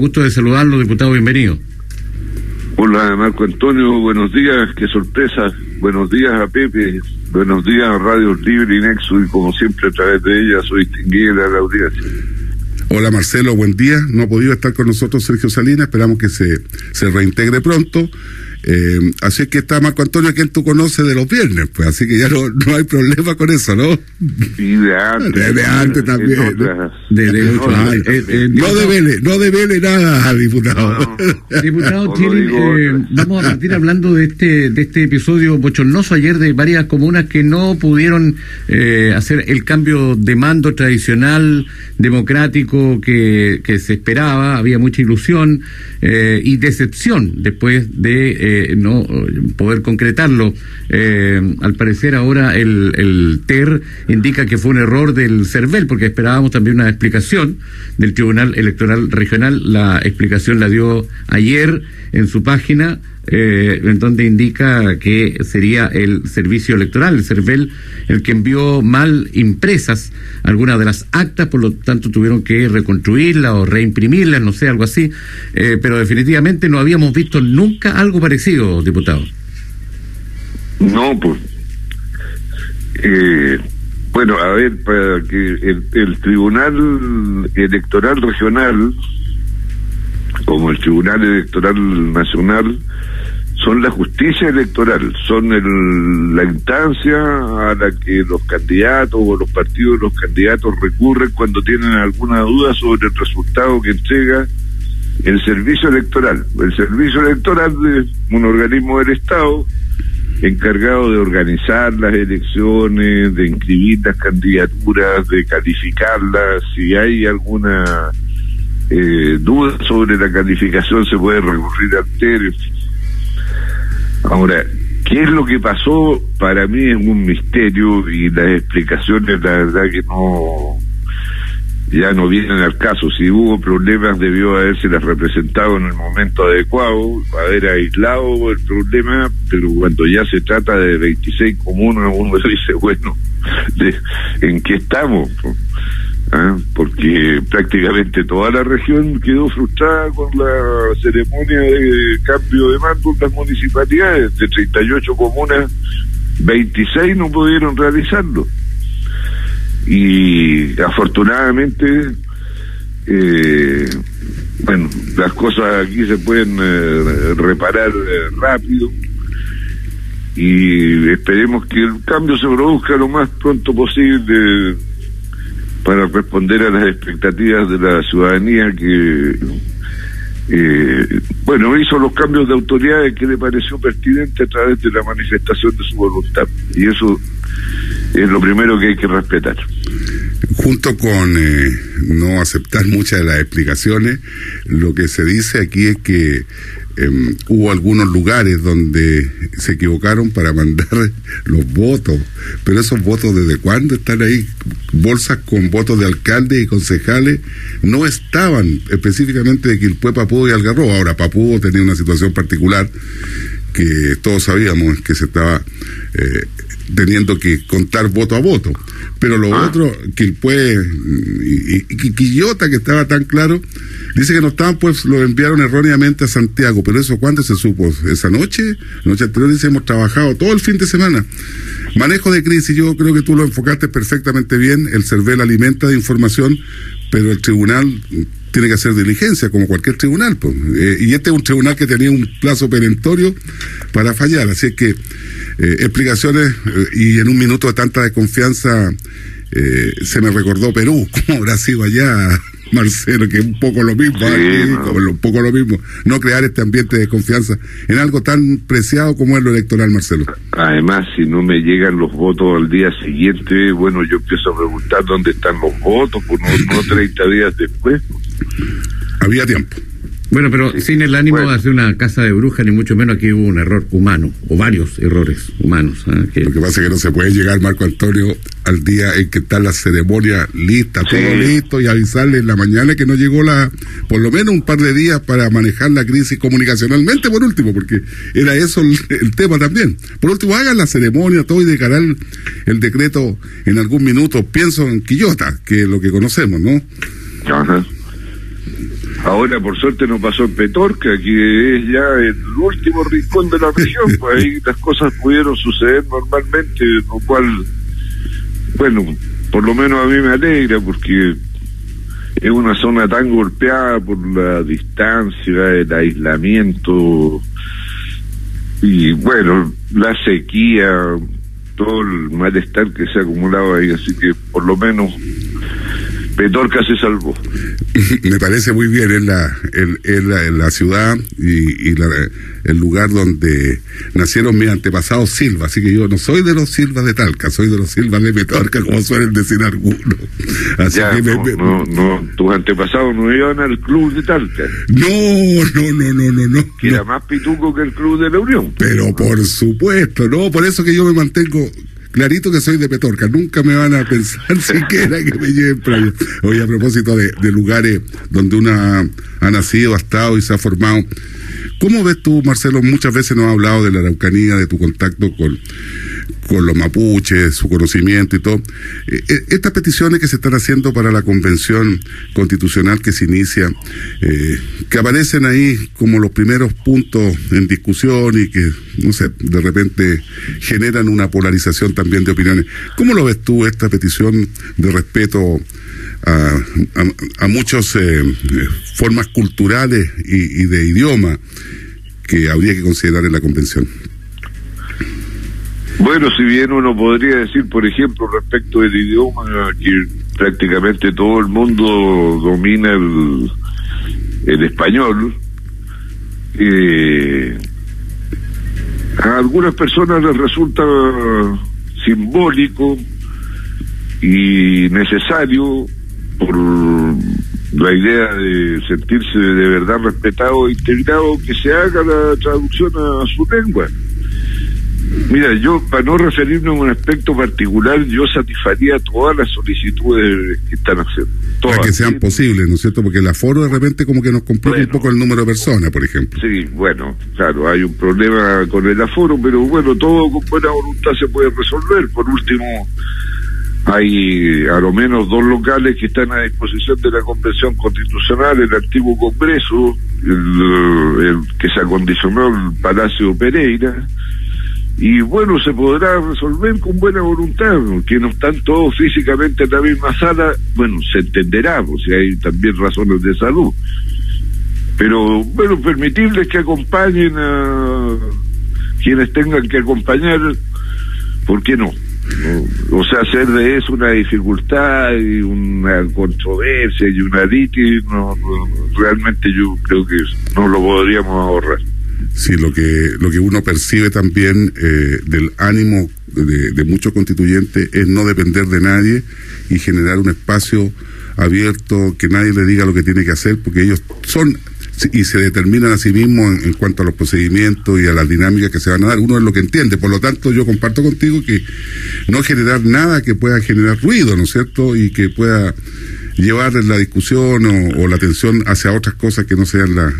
Gusto de saludarlo, diputado, bienvenido. Hola Marco Antonio, buenos días, qué sorpresa. Buenos días a Pepe, buenos días a Radio Libre y Nexo y como siempre a través de ella soy distinguida la audiencia. Hola Marcelo, buen día. No ha podido estar con nosotros Sergio Salinas, esperamos que se, se reintegre pronto. Eh, así es que está Marco Antonio, quien tú conoces de los viernes, pues así que ya no, no hay problema con eso, ¿no? Y de antes. De, antes también. De, de ocho años. Eh, eh, No devele, no devele nada, diputado. Diputado No eh, vamos a partir hablando de este de este episodio bochornoso ayer de varias comunas que no pudieron eh, hacer el cambio de mando tradicional democrático que, que se esperaba, había mucha ilusión eh, y decepción después de eh, no poder concretarlo. Eh, al parecer ahora el, el TER indica que fue un error del CERVEL porque esperábamos también una explicación del Tribunal Electoral Regional. La explicación la dio ayer en su página, eh, en donde indica que sería el servicio electoral, el CERVEL, el que envió mal impresas algunas de las actas, por lo tanto tuvieron que reconstruirlas o reimprimirlas, no sé, algo así, eh, pero definitivamente no habíamos visto nunca algo parecido, diputado. No, pues. Eh, bueno, a ver, para que el, el Tribunal Electoral Regional, como el Tribunal Electoral Nacional, son la justicia electoral, son el, la instancia a la que los candidatos o los partidos de los candidatos recurren cuando tienen alguna duda sobre el resultado que entrega el servicio electoral. El servicio electoral es un organismo del Estado encargado de organizar las elecciones, de inscribir las candidaturas, de calificarlas. Si hay alguna eh, duda sobre la calificación, se puede recurrir al TER. Ahora, ¿qué es lo que pasó? Para mí es un misterio y las explicaciones, la verdad que no ya no vienen al caso. Si hubo problemas, debió haberse las representado en el momento adecuado, haber aislado el problema, pero cuando ya se trata de 26 comunas, uno dice, bueno, ¿en qué estamos? ¿Ah? Porque prácticamente toda la región quedó frustrada con la ceremonia de cambio de mando en las municipalidades. De 38 comunas, 26 no pudieron realizarlo y afortunadamente eh, bueno las cosas aquí se pueden eh, reparar eh, rápido y esperemos que el cambio se produzca lo más pronto posible para responder a las expectativas de la ciudadanía que eh, bueno, hizo los cambios de autoridades que le pareció pertinente a través de la manifestación de su voluntad. Y eso es lo primero que hay que respetar. Junto con eh, no aceptar muchas de las explicaciones, lo que se dice aquí es que eh, hubo algunos lugares donde se equivocaron para mandar los votos, pero esos votos desde cuándo están ahí, bolsas con votos de alcaldes y concejales no estaban específicamente de Quilpué, Papudo y Algarrobo. Ahora Papudo tenía una situación particular que todos sabíamos que se estaba eh, teniendo que contar voto a voto. Pero lo Ah. otro, Quilpué y, y, y Quillota, que estaba tan claro, dice que no estaban, pues lo enviaron erróneamente a Santiago. Pero eso, ¿cuándo se supo? ¿Esa noche? La noche anterior dice, hemos trabajado todo el fin de semana. Manejo de crisis, yo creo que tú lo enfocaste perfectamente bien. El CERVEL alimenta de información, pero el tribunal tiene que hacer diligencia, como cualquier tribunal. pues. Eh, y este es un tribunal que tenía un plazo perentorio para fallar. Así es que eh, explicaciones eh, y en un minuto de tanta desconfianza eh, se me recordó Perú, como habrá sido allá, Marcelo, que es un poco lo mismo, Sí, aquí, no. un poco lo mismo. No crear este ambiente de confianza en algo tan preciado como es lo electoral, Marcelo. Además, si no me llegan los votos al día siguiente, bueno, yo empiezo a preguntar dónde están los votos, pues no, no 30 días después. Había tiempo. Bueno, pero sin el ánimo Bueno. de hacer una casa de brujas, ni mucho menos aquí hubo un error humano, o varios errores humanos. ¿ah? que- Lo que pasa es que no se puede llegar, Marco Antonio, al día en que está la ceremonia lista, todo listo, y avisarle en la mañana que no llegó la, por lo menos un par de días para manejar la crisis comunicacionalmente, por último, porque era eso el, el tema también. Por último, hagan la ceremonia, todo y dejarán el, el decreto en algún minuto. Pienso en Quillota, que es lo que conocemos, ¿no? Ajá. Ahora, por suerte, no pasó en Petorca, que es ya el último rincón de la región, pues ahí las cosas pudieron suceder normalmente, lo cual, bueno, por lo menos a mí me alegra, porque es una zona tan golpeada por la distancia, el aislamiento y bueno, la sequía, todo el malestar que se ha acumulado ahí, así que por lo menos Petorca se salvó. Me parece muy bien, es la, el, la, ciudad y, el lugar donde nacieron mis antepasados Silva, así que yo no soy de los Silva de Talca, soy de los Silva de Petorca, como suelen decir algunos. Así que no, no, tus antepasados no iban al club de Talca. No, no, no, no, no, no. Que era más pituco que el club de la Unión. Pero por supuesto, no, por eso que yo me mantengo clarito que soy de Petorca, nunca me van a pensar siquiera que me lleven playa. Hoy a propósito de, lugares donde una ha nacido, ha estado y se ha formado. ¿Cómo ves tú, Marcelo? Muchas veces nos has hablado de la Araucanía, de tu contacto con, con los mapuches, su conocimiento y todo. Eh, eh, estas peticiones que se están haciendo para la convención constitucional que se inicia, eh, que aparecen ahí como los primeros puntos en discusión y que, no sé, de repente generan una polarización también de opiniones. ¿Cómo lo ves tú esta petición de respeto a, a, muchas formas culturales y de idioma que habría que considerar en la convención? Bueno, si bien uno podría decir, por ejemplo, respecto del idioma, que prácticamente todo el mundo domina el, el español, eh, a algunas personas les resulta simbólico y necesario por la idea de sentirse de verdad respetado e integrado que se haga la traducción a su lengua. Mira, yo, para no referirme a un aspecto particular, yo satisfaría todas las solicitudes que están haciendo. Todas. Para que sean posibles, ¿no es cierto? Porque el aforo de repente como que nos complica un poco el número de personas, por ejemplo. Sí, bueno, claro, hay un problema con el aforo, pero bueno, todo con buena voluntad se puede resolver. Por último, hay a lo menos dos locales que están a disposición de la Convención Constitucional, el antiguo Congreso, el que se acondicionó el Palacio Pereira, y bueno, se podrá resolver con buena voluntad, que no están todos físicamente en la misma sala, bueno, se entenderá, o sea, hay también razones de salud. Pero bueno, permitirles que acompañen a quienes tengan que acompañar, ¿por qué no? O sea, hacer de eso una dificultad y una controversia y una litis, no, realmente yo creo que no lo podríamos ahorrar. Sí, lo que, lo que uno percibe también eh, del ánimo de, muchos constituyentes es no depender de nadie y generar un espacio abierto, que nadie le diga lo que tiene que hacer, porque ellos son y se determinan a sí mismos en, cuanto a los procedimientos y a las dinámicas que se van a dar. Uno es lo que entiende. Por lo tanto, yo comparto contigo que no generar nada que pueda generar ruido, ¿no es cierto? Y que pueda llevar la discusión o, la atención hacia otras cosas que no sean la,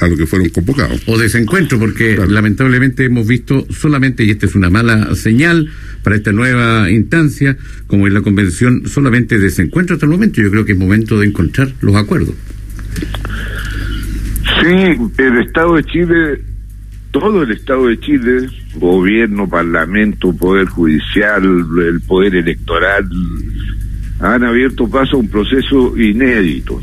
a lo que fueron convocados. O desencuentro, porque lamentablemente hemos visto solamente, y esta es una mala señal para esta nueva instancia, como es la convención, solamente desencuentro hasta el momento. Yo creo que es momento de encontrar los acuerdos. Sí, el Estado de Chile, todo el Estado de Chile, gobierno, parlamento, poder judicial, el poder electoral, han abierto paso a un proceso inédito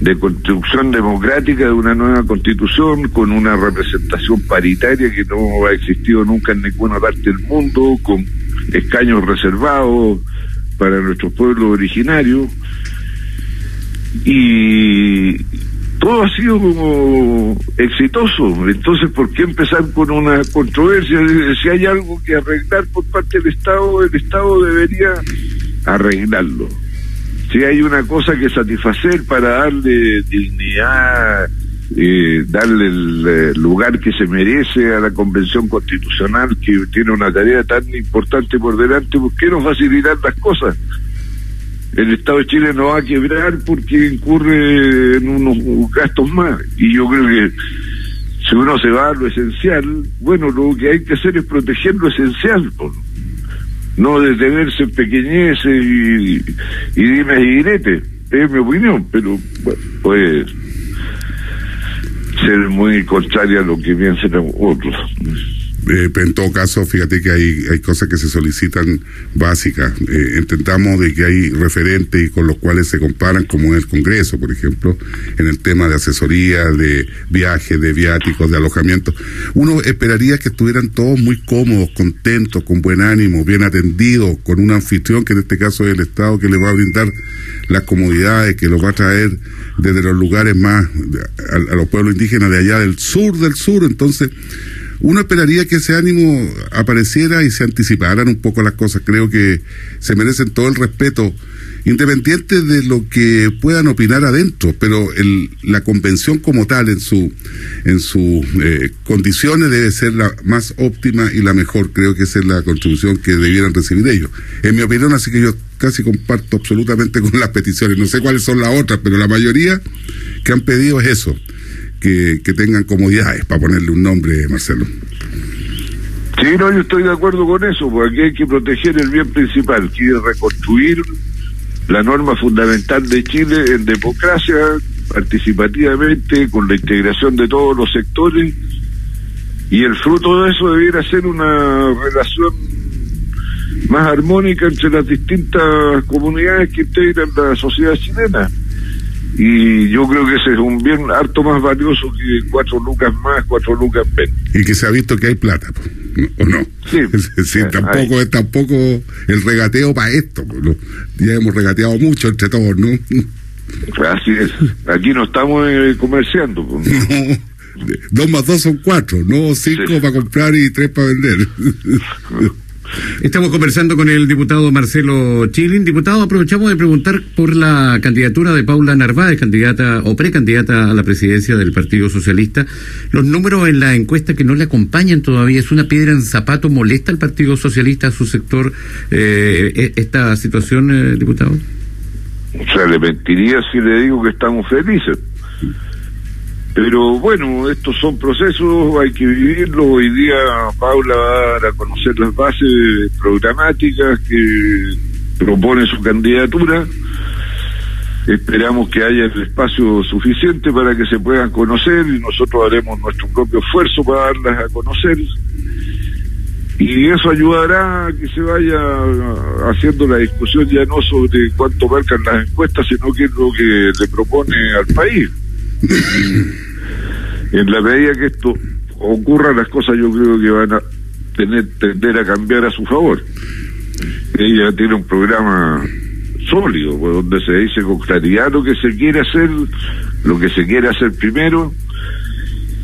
de construcción democrática de una nueva constitución con una representación paritaria que no ha existido nunca en ninguna parte del mundo, con escaños reservados para nuestros pueblos originarios. Y todo ha sido como exitoso. Entonces, ¿por qué empezar con una controversia? Si hay algo que arreglar por parte del Estado, el Estado debería arreglarlo. Si hay una cosa que satisfacer para darle dignidad, eh, darle el, eh, lugar que se merece a la Convención Constitucional, que tiene una tarea tan importante por delante, ¿por qué no facilitar las cosas? El Estado de Chile no va a quebrar porque incurre en unos gastos más. Y yo creo que si uno se va a lo esencial, bueno, lo que hay que hacer es proteger lo esencial no detenerse en pequeñeces y, y dime y direte. es mi opinión, pero bueno, puede ser muy contraria a lo que piensen otros. Eh, en todo caso, fíjate que hay, hay cosas que se solicitan básicas. Eh, entendamos de que hay referentes y con los cuales se comparan, como el Congreso, por ejemplo, en el tema de asesoría, de viajes, de viáticos, de alojamiento. Uno esperaría que estuvieran todos muy cómodos, contentos, con buen ánimo, bien atendidos, con un anfitrión, que en este caso es el Estado, que les va a brindar las comodidades, que los va a traer desde los lugares más, a los pueblos indígenas de allá del sur del sur. Entonces, uno esperaría que ese ánimo apareciera y se anticiparan un poco las cosas. Creo que se merecen todo el respeto, independiente de lo que puedan opinar adentro, pero el, la convención como tal, en su en sus eh, condiciones, debe ser la más óptima y la mejor. Creo que esa es la contribución que debieran recibir ellos. En mi opinión, así que yo casi comparto absolutamente con las peticiones. No sé cuáles son las otras, pero la mayoría que han pedido es eso que, tengan comodidades, para ponerle un nombre, Marcelo. Sí, no, yo estoy de acuerdo con eso, porque hay que proteger el bien principal, que es reconstruir la norma fundamental de Chile en democracia, participativamente, con la integración de todos los sectores, y el fruto de eso debiera ser una relación más armónica entre las distintas comunidades que integran la sociedad chilena y yo creo que ese es un bien harto más valioso que cuatro lucas más, cuatro lucas menos. Y que se ha visto que hay plata, ¿o no? Sí, tampoco es tampoco el regateo para esto, ya hemos regateado mucho entre todos, ¿no? Así es, aquí no estamos eh, comerciando. No, dos más dos son cuatro, no cinco para comprar y tres para vender. Estamos conversando con el diputado Marcelo Chilin. Diputado, aprovechamos de preguntar por la candidatura de Paula Narváez, candidata o precandidata a la presidencia del Partido Socialista. Los números en la encuesta que no le acompañan todavía, ¿es una piedra en zapato? ¿Molesta al Partido Socialista, a su sector, eh, e-, esta situación, eh, diputado? O sea, le mentiría si le digo que estamos felices. Pero bueno, estos son procesos, hay que vivirlos. Hoy día Paula va a dar a conocer las bases programáticas que propone su candidatura. Esperamos que haya el espacio suficiente para que se puedan conocer y nosotros haremos nuestro propio esfuerzo para darlas a conocer. Y eso ayudará a que se vaya haciendo la discusión ya no sobre cuánto marcan las encuestas, sino qué es lo que le propone al país. En la medida que esto ocurra, las cosas yo creo que van a tener tender a cambiar a su favor. Ella tiene un programa sólido, donde se dice con claridad lo que se quiere hacer, lo que se quiere hacer primero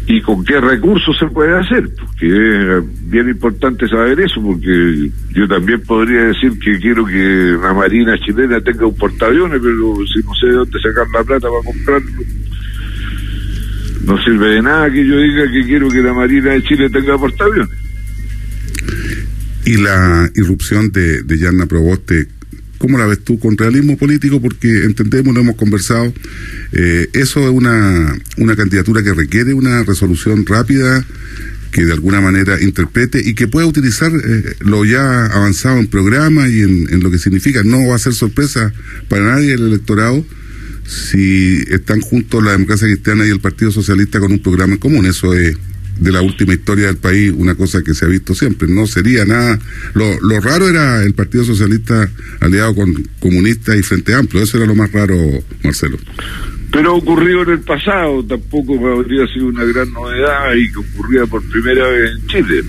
y con qué recursos se puede hacer, porque es bien importante saber eso, porque yo también podría decir que quiero que la Marina chilena tenga un portaaviones, pero si no sé de dónde sacar la plata para comprarlo, no sirve de nada que yo diga que quiero que la Marina de Chile tenga portaaviones. Y la irrupción de, de Yarna Proboste, ¿cómo la ves tú con realismo político? Porque entendemos, lo hemos conversado, eh, eso es una, una candidatura que requiere una resolución rápida que de alguna manera interprete y que pueda utilizar eh, lo ya avanzado en programa y en, en, lo que significa. No va a ser sorpresa para nadie el electorado si están juntos la democracia cristiana y el Partido Socialista con un programa en común. Eso es de la última historia del país una cosa que se ha visto siempre. No sería nada. Lo, lo raro era el Partido Socialista aliado con comunistas y Frente Amplio. Eso era lo más raro, Marcelo. Pero ocurrió en el pasado, tampoco habría sido una gran novedad y que ocurría por primera vez en Chile.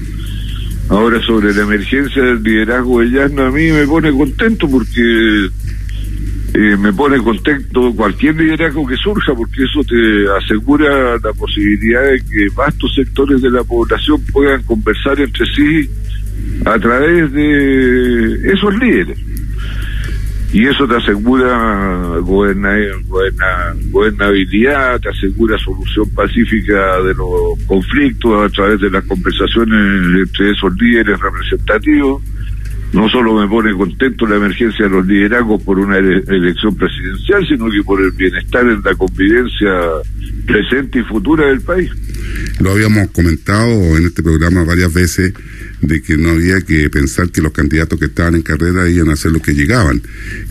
Ahora sobre la emergencia del liderazgo de Llano a mí me pone contento porque eh, me pone contento cualquier liderazgo que surja, porque eso te asegura la posibilidad de que vastos sectores de la población puedan conversar entre sí a través de esos líderes. Y eso te asegura gobernabilidad, te asegura solución pacífica de los conflictos a través de las conversaciones entre esos líderes representativos no solo me pone contento la emergencia de los liderazgos por una elección presidencial, sino que por el bienestar en la convivencia presente y futura del país. Lo habíamos comentado en este programa varias veces de que no había que pensar que los candidatos que estaban en carrera iban a hacer lo que llegaban,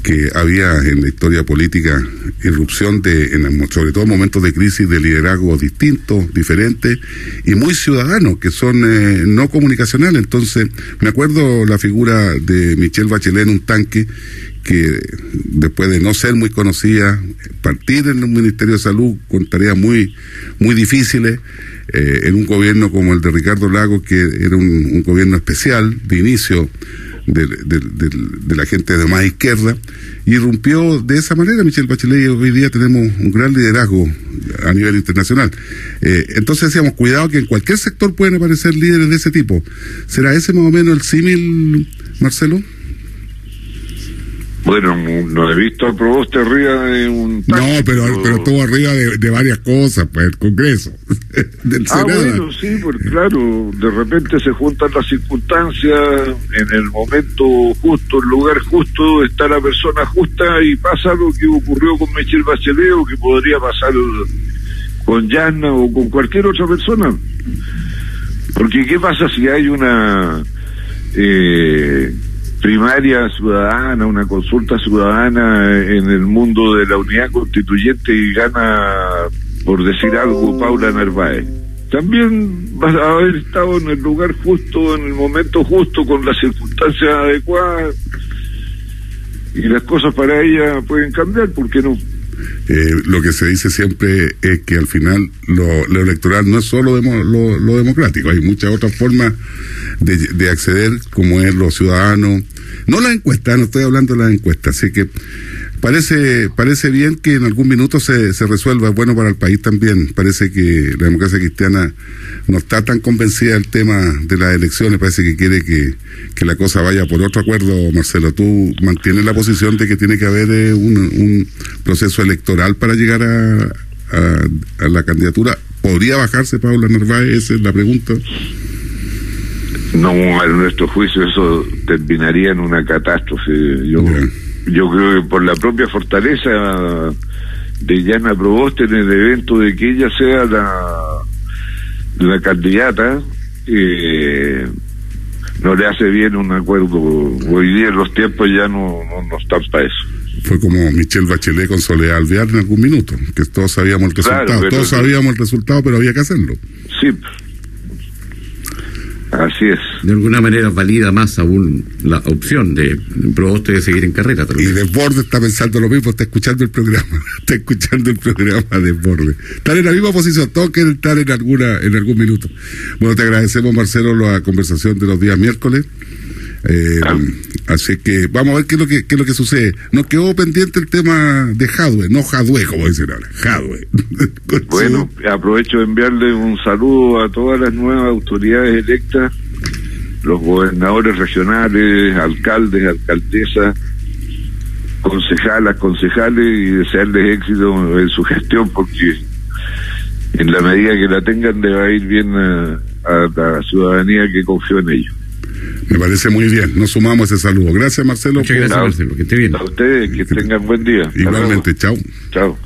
que había en la historia política irrupción de, en, sobre todo momentos de crisis, de liderazgos distintos, diferentes y muy ciudadanos, que son eh, no comunicacionales. Entonces, me acuerdo la figura de Michelle Bachelet en un tanque que después de no ser muy conocida, partir en un Ministerio de Salud con tareas muy, muy difíciles, eh, en un gobierno como el de Ricardo Lago, que era un, gobierno especial de inicio de, la gente de más izquierda, irrumpió de esa manera Michelle Bachelet y hoy día tenemos un gran liderazgo a nivel internacional. Eh, entonces decíamos, cuidado que en cualquier sector pueden aparecer líderes de ese tipo. ¿Será ese más o menos el símil, Marcelo? Bueno, no he visto. A Proboste arriba de un... no, pero, pero estuvo arriba de, varias cosas, pues, el Congreso, del ah, bueno, sí, porque claro, de repente se juntan las circunstancias, en el momento justo, el lugar justo, está la persona justa y pasa lo que ocurrió con Michel Bachelet o que podría pasar con Yana o con cualquier otra persona. Porque ¿qué pasa si hay una... Eh, primaria ciudadana, una consulta ciudadana en el mundo de la unidad constituyente y gana, por decir algo, Paula Narváez. También va a haber estado en el lugar justo, en el momento justo, con las circunstancias adecuadas. Y las cosas para ella pueden cambiar, ¿por qué no? Eh, lo que se dice siempre es que al final lo, electoral no es solo lo, democrático, hay muchas otras formas de, de, acceder, como es lo ciudadano, no la encuesta, no estoy hablando de la encuesta, así que parece parece bien que en algún minuto se, se resuelva, es bueno para el país también. Parece que la democracia cristiana no está tan convencida del tema de las elecciones, parece que quiere que, la cosa vaya por otro acuerdo, Marcelo. ¿Tú mantienes la posición de que tiene que haber eh, un, un, proceso electoral para llegar a, a, la candidatura? ¿Podría bajarse Paula Narváez? Esa es la pregunta. No, a nuestro juicio eso terminaría en una catástrofe. Yo, yo creo que por la propia fortaleza de Yana Proboste en el evento de que ella sea la, la candidata, eh, no le hace bien un acuerdo. Hoy día los tiempos ya no, no, están para eso. Fue como Michelle Bachelet con Soledad Alvear en algún minuto, que todos sabíamos el resultado, todos sabíamos el resultado, pero había que hacerlo. Sí, Así es. De alguna manera valida más aún la opción de Proboste de seguir en carrera. Y Desborde está pensando lo mismo, está escuchando el programa, está escuchando el programa Desborde. Están en la misma posición, todos quieren estar en alguna, en algún minuto. Bueno, te agradecemos Marcelo la conversación de los días miércoles. Eh, así que vamos a ver qué es lo que, qué es lo que sucede. Nos quedó pendiente el tema de Jadwe, no Jadwe, como dicen ahora, Jadwe. bueno, aprovecho de enviarle un saludo a todas las nuevas autoridades electas, los gobernadores regionales, alcaldes, alcaldesas, concejalas, concejales y desearles éxito en su gestión porque en la medida que la tengan le va a ir bien a la ciudadanía que confió en ellos. Me parece muy bien. Nos sumamos ese saludo. Gracias, Marcelo. Muchas gracias, Marcelo. Que esté bien. A ustedes, que tengan buen día. Igualmente, chao. Chao.